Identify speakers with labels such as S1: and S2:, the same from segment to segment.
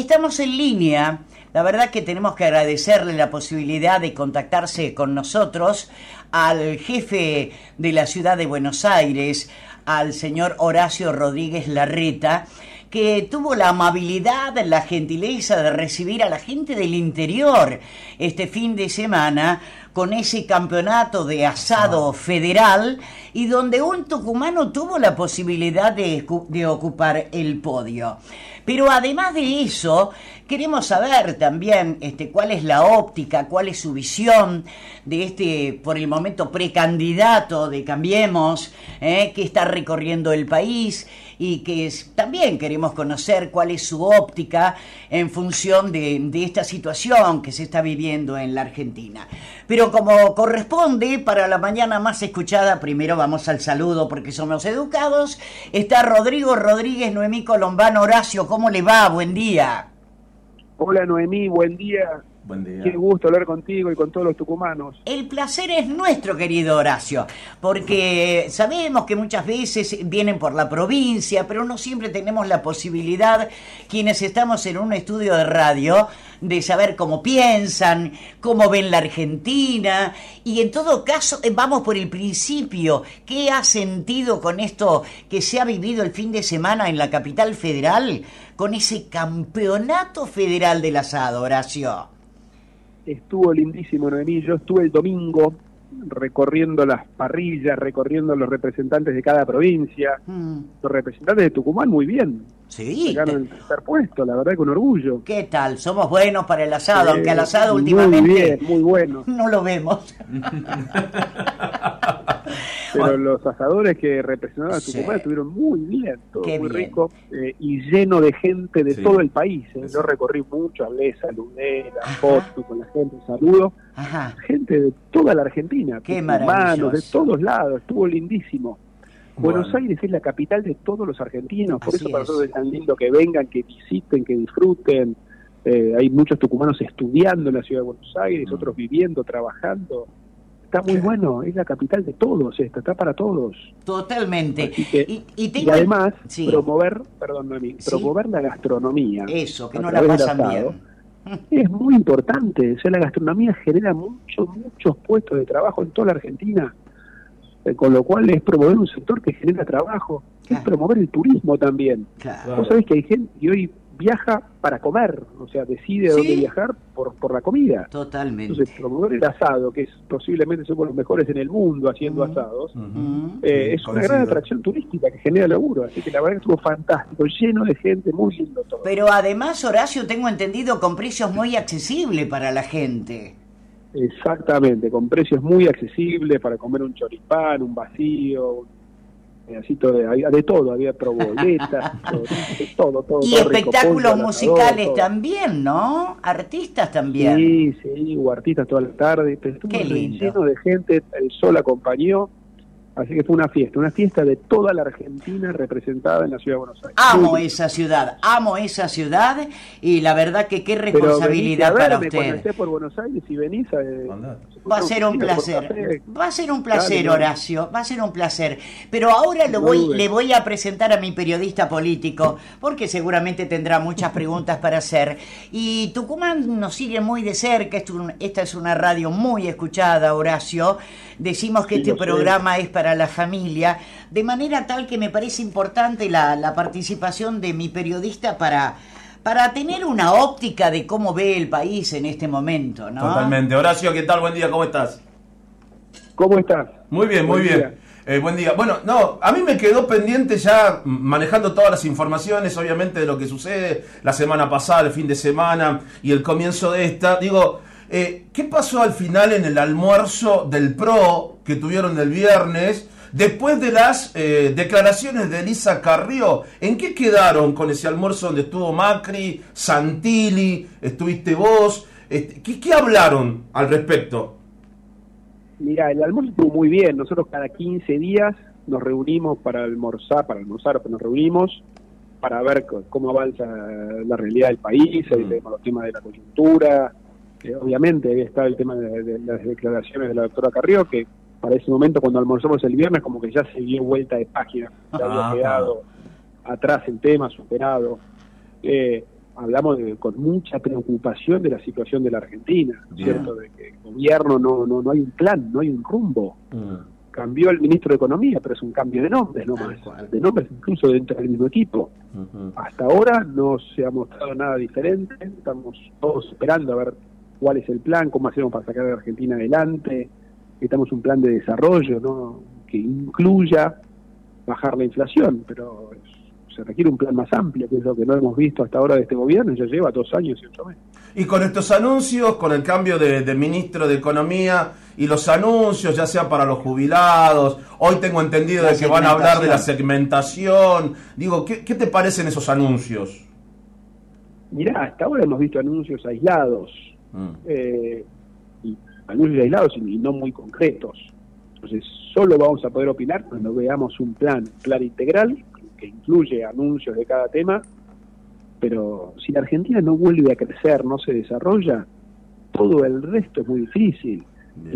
S1: estamos en línea. La verdad que tenemos que agradecerle la posibilidad de contactarse con nosotros al jefe de la ciudad de Buenos Aires, al señor Horacio Rodríguez Larreta, que tuvo la amabilidad, la gentileza de recibir a la gente del interior este fin de semana con ese campeonato de asado federal y donde un tucumano tuvo la posibilidad de, de, ocupar el podio. Pero además de eso, queremos saber también este, cuál es la óptica, cuál es su visión de este, por el momento, precandidato de Cambiemos, eh, que está recorriendo el país y que también queremos conocer cuál es su óptica en función de esta situación que se está viviendo en la Argentina. Pero como corresponde para la mañana más escuchada, primero vamos al saludo porque somos educados. Está Rodrigo Rodríguez, Noemí Colombano, Horacio, ¿cómo le va? Buen día.
S2: Hola Noemí, buen día.
S3: Buen día.
S2: Qué gusto hablar contigo y con todos los tucumanos.
S1: El placer es nuestro, querido Horacio, porque sabemos que muchas veces vienen por la provincia, pero no siempre tenemos la posibilidad, quienes estamos en un estudio de radio, de saber cómo piensan, cómo ven la Argentina, y en todo caso, eh, vamos por el principio, ¿qué ha sentido con esto que se ha vivido el fin de semana en la capital federal, con ese campeonato federal del asado, Horacio?
S2: Estuvo lindísimo, Noemí. Yo estuve el domingo recorriendo las parrillas, recorriendo los representantes de cada provincia. Mm. Los representantes de Tucumán, muy bien.
S1: Sí.
S2: Llegaron el tercer puesto, la verdad, con orgullo.
S1: ¿Qué tal? Somos buenos para el asado, aunque al asado últimamente.
S2: Muy bien, muy bueno.
S1: No lo vemos.
S2: Pero los asadores que representaban a Tucumán estuvieron muy bien, todo muy rico eh, y lleno de gente de todo el país. ¿eh? Yo recorrí mucho, hablé, saludé, la foto con la gente, saludo. Gente de toda la Argentina,
S1: Qué
S2: de todos lados, estuvo lindísimo. Buenos Aires es la capital de todos los argentinos, por eso para nosotros es tan lindo que vengan, que visiten, que disfruten. Eh, hay muchos tucumanos estudiando en la ciudad de Buenos Aires, mm. otros viviendo, trabajando está muy bueno, es la capital de todos esta, está para todos.
S1: Totalmente.
S2: y, además, promover, perdón, promover la gastronomía.
S1: Eso, que no la pasan bien.
S2: Es muy importante, o sea, la gastronomía genera muchos, muchos puestos de trabajo en toda la Argentina, eh, con lo cual es promover un sector que genera trabajo, es promover el turismo también. Claro. Vos sabés que hay gente, y hoy viaja para comer, o sea, decide dónde viajar por, por la comida.
S1: Totalmente.
S2: Entonces, promover el asado, que es posiblemente somos los mejores en el mundo haciendo asados, eh, es una gran atracción turística que genera laburo, así que la verdad que estuvo fantástico, lleno de gente, muy lindo todo.
S1: Pero además, Horacio, tengo entendido con precios muy accesibles para la gente.
S2: Exactamente, con precios muy accesibles para comer un choripán, un vacío, pedacito de, de todo, había proboletas, todo, todo,
S1: Y espectáculos musicales también, ¿no? Artistas también.
S2: Sí, sí, hubo artistas toda la tarde, pero estuvo lleno de gente, el sol acompañó, Así que fue una fiesta, una fiesta de toda la Argentina representada en la ciudad de Buenos Aires.
S1: Amo esa ciudad, amo esa ciudad y la verdad que qué responsabilidad para usted.
S2: Esté por Buenos Aires y venís a,
S1: Va a ser un placer, va a ser un placer Horacio, va a ser un placer. Pero ahora lo voy, le voy a presentar a mi periodista político porque seguramente tendrá muchas preguntas para hacer. Y Tucumán nos sigue muy de cerca, esta es una radio muy escuchada Horacio. Decimos que este programa es para la familia, de manera tal que me parece importante la, la participación de mi periodista para, para tener una óptica de cómo ve el país en este momento, ¿no?
S3: Totalmente. Horacio, ¿qué tal? Buen día, ¿cómo estás?
S2: ¿Cómo estás?
S3: Muy bien, muy bien. Eh, buen día. Bueno, no, a mí me quedó pendiente ya manejando todas las informaciones, obviamente, de lo que sucede la semana pasada, el fin de semana y el comienzo de esta. Digo, eh, ¿Qué pasó al final en el almuerzo del PRO que tuvieron el viernes? Después de las eh, declaraciones de Elisa Carrió, ¿en qué quedaron con ese almuerzo donde estuvo Macri, Santilli, estuviste vos? Este, ¿qué, hablaron al respecto?
S2: Mira, el almuerzo estuvo muy bien. Nosotros cada 15 días nos reunimos para almorzar, para almorzar, nos reunimos para ver cómo avanza la realidad del país, mm. los temas de la coyuntura, obviamente había estado el tema de, las declaraciones de la doctora Carrió, que para ese momento cuando almorzamos el viernes como que ya se dio vuelta de página, ya había quedado atrás el tema, superado. Eh, hablamos con mucha preocupación de la situación de la Argentina, ¿cierto? De que el gobierno no, no, no hay un plan, no hay un rumbo. Mm. Cambió el ministro de Economía, pero es un cambio de nombres no más, de nombres incluso dentro del mismo equipo. Hasta ahora no se ha mostrado nada diferente, estamos todos esperando a ver cuál es el plan, cómo hacemos para sacar a la Argentina adelante, estamos un plan de desarrollo ¿no? que incluya bajar la inflación, pero se requiere un plan más amplio, que es lo que no hemos visto hasta ahora de este gobierno, ya lleva dos años y ocho meses.
S3: Y con estos anuncios, con el cambio de, ministro de Economía y los anuncios, ya sea para los jubilados, hoy tengo entendido de que van a hablar de la segmentación, digo, ¿qué, te parecen esos anuncios?
S2: Mirá, hasta ahora hemos visto anuncios aislados, mm. eh, anuncios aislados y no muy concretos. Entonces, solo vamos a poder opinar cuando veamos un plan, plan integral que incluye anuncios de cada tema, pero si la Argentina no vuelve a crecer, no se desarrolla, todo el resto es muy difícil.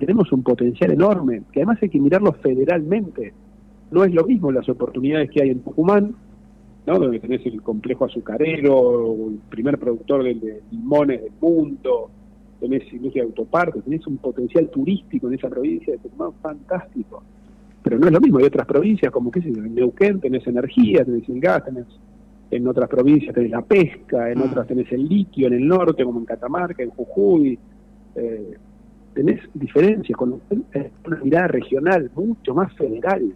S2: tenemos un potencial enorme, que además hay que mirarlo federalmente. No es lo mismo las oportunidades que hay en Tucumán, ¿no? donde tenés el complejo azucarero, el primer productor de, limones del mundo, tenés industria de autopartes, tenés un potencial turístico en esa provincia de Tucumán fantástico pero no es lo mismo, hay otras provincias como, qué sé yo, en Neuquén tenés energía, tenés el gas, tenés en otras provincias tenés la pesca, en mm. otras tenés el litio, en el norte como en Catamarca, en Jujuy, eh, tenés diferencias con una mirada regional, mucho más federal,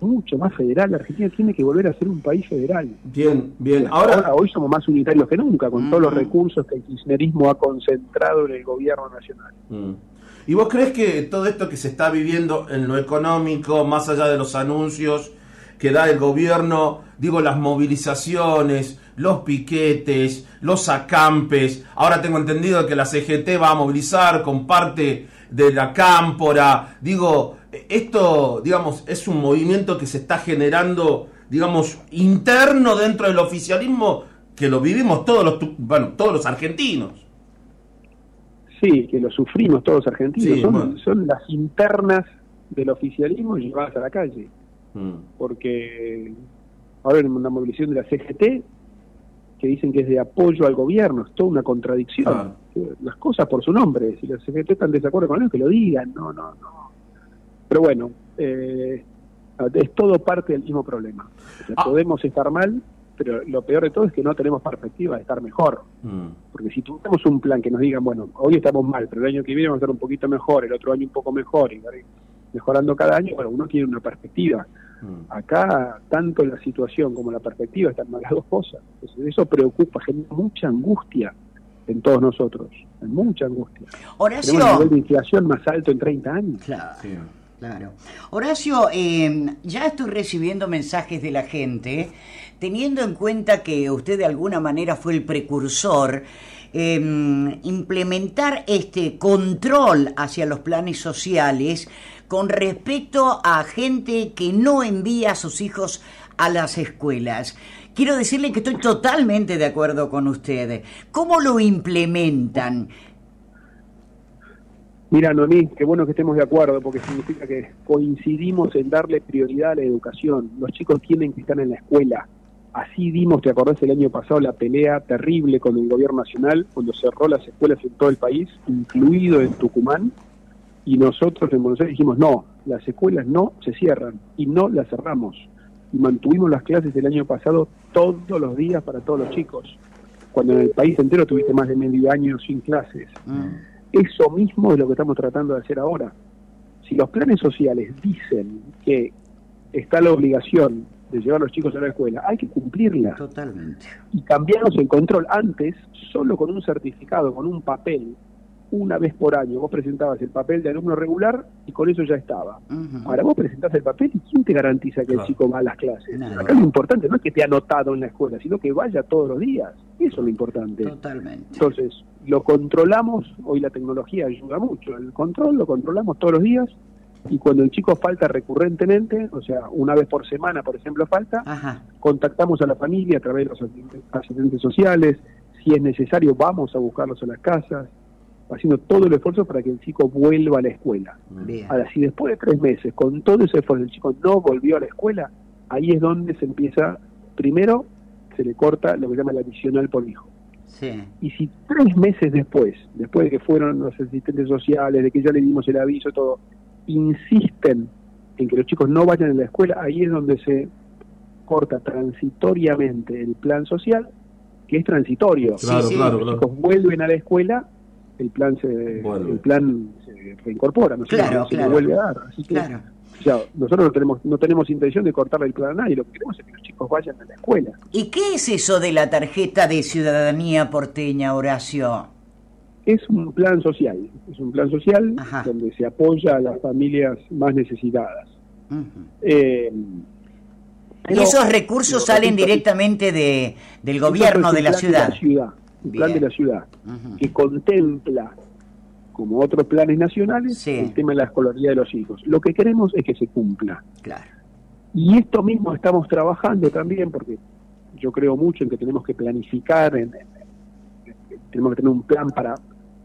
S2: mucho más federal. La Argentina tiene que volver a ser un país federal.
S3: Bien, bien.
S2: Ahora, hoy somos más unitarios que nunca, con todos los mm. recursos que el kirchnerismo ha concentrado en el gobierno nacional.
S3: Mm. ¿Y vos crees que todo esto que se está viviendo en lo económico, más allá de los anuncios que da el gobierno, digo, las movilizaciones, los piquetes, los acampes, ahora tengo entendido que la CGT va a movilizar con parte de la cámpora, digo, esto, digamos, es un movimiento que se está generando, digamos, interno dentro del oficialismo que lo vivimos todos los, bueno, todos los argentinos.
S2: Sí, que lo sufrimos todos los argentinos. son, las internas del oficialismo llevadas a la calle. Mm. Porque ahora en una movilización de la CGT que dicen que es de apoyo al gobierno, es toda una contradicción. Las cosas por su nombre, si la CGT están de desacuerdo con ellos, que lo digan, no, no, no. Pero bueno, eh, es todo parte del mismo problema. Ah. Podemos estar mal, pero lo peor de todo es que no tenemos perspectiva de estar mejor. Mm. Porque si tuviéramos un plan que nos digan, bueno, hoy estamos mal, pero el año que viene vamos a estar un poquito mejor, el otro año un poco mejor, y mejorando cada año, bueno, uno tiene una perspectiva. Mm. Acá, tanto la situación como la perspectiva están mal las dos cosas. eso preocupa, genera mucha angustia en todos nosotros, mucha angustia.
S1: Horacio.
S2: Tenemos un nivel de inflación más alto en 30 años.
S1: Claro. Claro. Horacio, eh, ya estoy recibiendo mensajes de la gente teniendo en cuenta que usted de alguna manera fue el precursor, em, implementar este control hacia los planes sociales con respecto a gente que no envía a sus hijos a las escuelas. Quiero decirle que estoy totalmente de acuerdo con usted. ¿Cómo lo implementan?
S2: Mira, Noemí, qué bueno que estemos de acuerdo, porque significa que coincidimos en darle prioridad a la educación. Los chicos tienen que estar en la escuela. Así dimos, te acordás, el año pasado la pelea terrible con el gobierno nacional cuando cerró las escuelas en todo el país, incluido en Tucumán, y nosotros en Buenos Aires dijimos, no, las escuelas no se cierran y no las cerramos. Y mantuvimos las clases el año pasado todos los días para todos los chicos, cuando en el país entero tuviste más de medio año sin clases. Mm. Eso mismo es lo que estamos tratando de hacer ahora. Si los planes sociales dicen que está la obligación de llevar a los chicos a la escuela, hay que cumplirla.
S1: Totalmente.
S2: Y cambiarnos el control. Antes, solo con un certificado, con un papel, una vez por año, vos presentabas el papel de alumno regular y con eso ya estaba. Ahora vos presentás el papel y ¿quién te garantiza que el chico va a las clases? Acá lo importante no es que te ha anotado en la escuela, sino que vaya todos los días. Eso es lo importante.
S1: Totalmente.
S2: Entonces, lo controlamos, hoy la tecnología ayuda mucho, el control lo controlamos todos los días y cuando el chico falta recurrentemente, o sea, una vez por semana, por ejemplo, falta, contactamos a la familia a través de los asistentes sociales, si es necesario vamos a buscarlos a las casas, haciendo todo el esfuerzo para que el chico vuelva a la escuela. Ahora, si después de tres meses, con todo ese esfuerzo, el chico no volvió a la escuela, ahí es donde se empieza, primero, se le corta lo que se llama el adicional por hijo. Y si tres meses después, después de que fueron los asistentes sociales, de que ya le dimos el aviso, todo, insisten en que los chicos no vayan a la escuela, ahí es donde se corta transitoriamente el plan social, que es transitorio.
S3: Claro, claro,
S2: los chicos vuelven a la escuela, el plan se, el plan se reincorpora, no,
S1: claro,
S2: se, vuelve a dar. Así que, nosotros no tenemos, no tenemos intención de cortarle el plan a nadie, lo que queremos es que los chicos vayan a la escuela.
S1: ¿Y qué es eso de la tarjeta de ciudadanía porteña, Horacio?
S2: Es un plan social, es un plan social donde se apoya a las familias más necesitadas.
S1: Eh, y esos recursos salen directamente de, del gobierno de la ciudad.
S2: ciudad. Un plan de la ciudad que contempla como otros planes nacionales, el tema de la escolaridad de los hijos. Lo que queremos es que se cumpla.
S1: Claro.
S2: Y esto mismo estamos trabajando también, porque yo creo mucho en que tenemos que planificar, en, tenemos que tener un plan para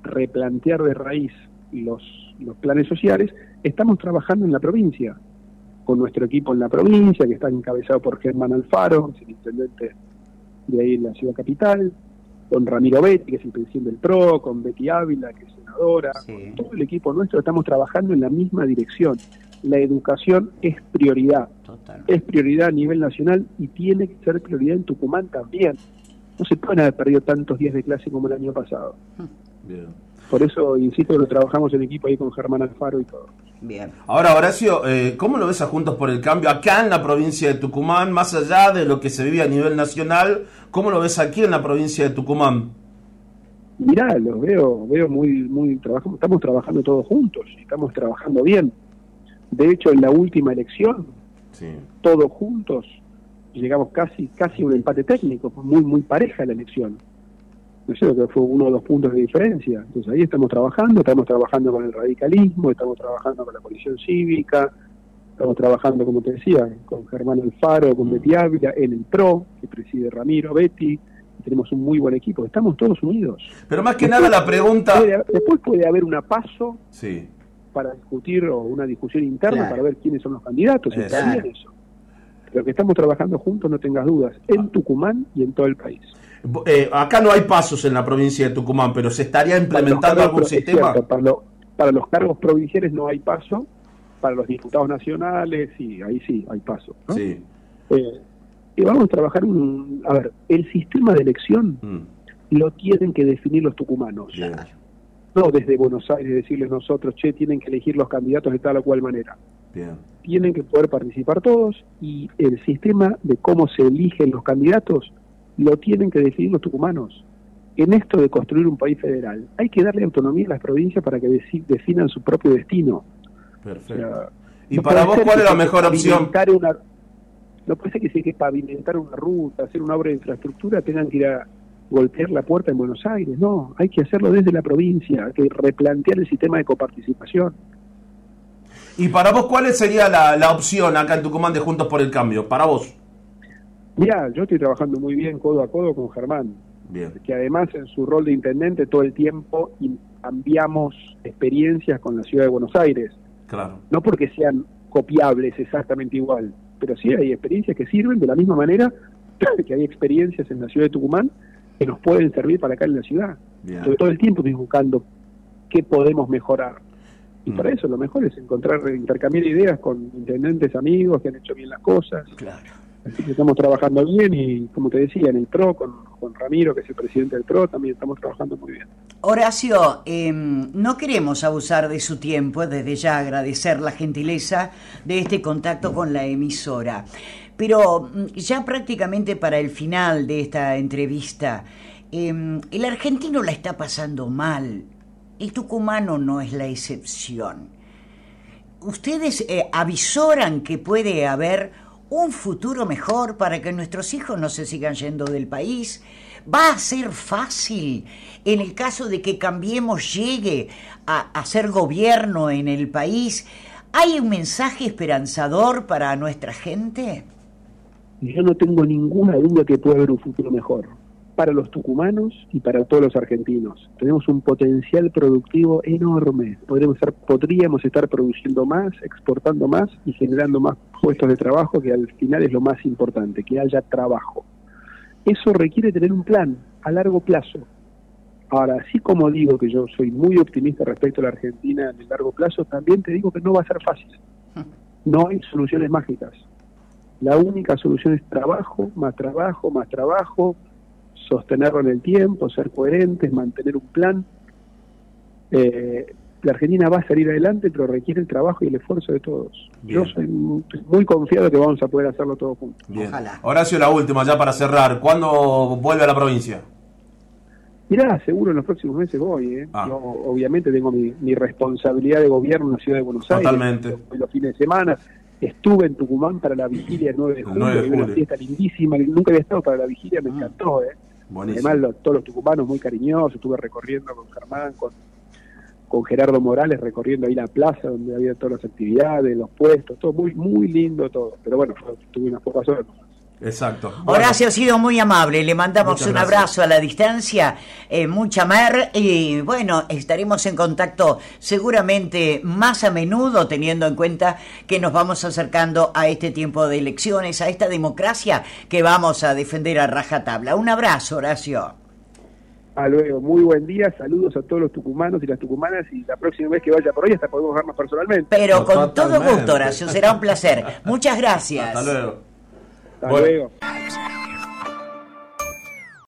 S2: replantear de raíz los, los planes sociales. Estamos trabajando en la provincia, con nuestro equipo en la provincia, que está encabezado por Germán Alfaro, el intendente de ahí en la ciudad capital, con Ramiro Betty, que es el presidente del PRO, con Betty Ávila, que es senadora, con todo el equipo nuestro estamos trabajando en la misma dirección. La educación es prioridad, es prioridad a nivel nacional y tiene que ser prioridad en Tucumán también. No se pueden haber perdido tantos días de clase como el año pasado. Por eso, insisto, lo trabajamos en equipo ahí con Germán Alfaro y todo.
S3: Bien. Ahora, Horacio, eh, ¿cómo lo ves a Juntos por el Cambio acá en la provincia de Tucumán, más allá de lo que se vive a nivel nacional? ¿Cómo lo ves aquí en la provincia de Tucumán?
S2: Mirá, lo veo, veo muy, muy trabajamos, estamos trabajando todos juntos, estamos trabajando bien. De hecho, en la última elección, todos juntos, llegamos casi, casi a un empate técnico, muy, muy pareja la elección no sé, que fue uno o dos puntos de diferencia. Entonces ahí estamos trabajando, estamos trabajando con el radicalismo, estamos trabajando con la coalición cívica, estamos trabajando, como te decía, con Germán Alfaro, con Betty Ávila, en el PRO, que preside Ramiro, Betty, tenemos un muy buen equipo, estamos todos unidos.
S3: Pero más que nada la pregunta...
S2: después puede haber una paso sí. para discutir o una discusión interna para ver quiénes son los candidatos, está bien eso. Pero que estamos trabajando juntos, no tengas dudas, en Tucumán y en todo el país.
S3: Eh, acá no hay pasos en la provincia de Tucumán, pero ¿se estaría implementando algún sistema?
S2: para, los cargos provinciales no hay paso, para los diputados nacionales, sí, ahí sí hay paso. Sí. Eh, y vamos a trabajar un... A ver, el sistema de elección mm. lo tienen que definir los tucumanos. No desde Buenos Aires decirles nosotros, che, tienen que elegir los candidatos de tal o cual manera. Bien. Tienen que poder participar todos y el sistema de cómo se eligen los candidatos lo tienen que decidir los tucumanos. En esto de construir un país federal, hay que darle autonomía a las provincias para que definan su propio destino.
S3: Perfecto. ¿Y para vos cuál es la mejor opción?
S2: Una, no puede ser que si hay que pavimentar una ruta, hacer una obra de infraestructura, tengan que ir a golpear la puerta en Buenos Aires. No, hay que hacerlo desde la provincia, hay que replantear el sistema de coparticipación.
S3: ¿Y para vos cuál sería la, la opción acá en Tucumán de Juntos por el Cambio? Para vos.
S2: Mira, yo estoy trabajando muy bien codo a codo con Germán, que además en su rol de intendente todo el tiempo cambiamos experiencias con la ciudad de Buenos Aires.
S3: Claro.
S2: No porque sean copiables exactamente igual, pero sí hay experiencias que sirven de la misma manera que hay experiencias en la ciudad de Tucumán que nos pueden servir para acá en la ciudad. Entonces, todo el tiempo estoy buscando qué podemos mejorar. Y para mm. eso lo mejor es encontrar, intercambiar ideas con intendentes amigos que han hecho bien las cosas.
S1: Claro
S2: estamos trabajando bien y, como te decía, en el PRO, con, con Ramiro, que es el presidente del PRO, también estamos trabajando muy bien.
S1: Horacio, em, no queremos abusar de su tiempo, desde ya agradecer la gentileza de este contacto con la emisora. Pero mm, ya prácticamente para el final de esta entrevista, em, el argentino la está pasando mal. El tucumano no es la excepción. ¿Ustedes eh, avisoran que puede haber un futuro mejor para que nuestros hijos no se sigan yendo del país. Va a ser fácil en el caso de que cambiemos, llegue a, ser gobierno en el país. ¿Hay un mensaje esperanzador para nuestra gente?
S2: Yo no tengo ninguna duda que puede haber un futuro mejor para los tucumanos y para todos los argentinos. Tenemos un potencial productivo enorme. Podríamos estar, podríamos estar produciendo más, exportando más y generando más puestos de trabajo, que al final es lo más importante, que haya trabajo. eso requiere tener un plan a largo plazo. Ahora, así como digo que yo soy muy optimista respecto a la Argentina en el largo plazo, también te digo que no va a ser fácil. No hay soluciones mágicas. La única solución es trabajo, más trabajo, más trabajo, sostenerlo en el tiempo, ser coherentes, mantener un plan. Eh, la Argentina va a salir adelante, pero requiere el trabajo y el esfuerzo de todos. Yo soy muy confiado que vamos a poder hacerlo todos juntos.
S3: Ojalá. Horacio, la última, ya para cerrar. ¿Cuándo vuelve a la provincia?
S2: Mirá, seguro en los próximos meses voy. ¿eh? Ah. Yo, obviamente tengo mi, responsabilidad de gobierno en la ciudad de Buenos Aires.
S3: Totalmente.
S2: Los, fines de semana. Estuve en Tucumán para la vigilia del 9 de julio, una fiesta lindísima. Nunca había estado para la vigilia, me mm. encantó. ¿eh? Además, todos los tucumanos muy cariñosos. Estuve recorriendo con Germán, con con Gerardo Morales recorriendo ahí la plaza donde había todas las actividades, los puestos, todo muy muy lindo todo. Pero bueno, tuve unas pocas horas.
S3: Exacto.
S1: Horacio ha sido muy amable, le mandamos un abrazo a la distancia, eh, mucha mer y bueno, estaremos en contacto seguramente más a menudo teniendo en cuenta que nos vamos acercando a este tiempo de elecciones, a esta democracia que vamos a defender a rajatabla. Un abrazo, Horacio.
S2: A luego, muy buen día, saludos a todos los tucumanos y las tucumanas y la próxima vez que vaya por ahí hasta podemos vernos personalmente.
S1: Pero con todo gusto, Horacio, será un placer. Muchas gracias.
S3: Hasta luego.
S2: Hasta bueno. luego.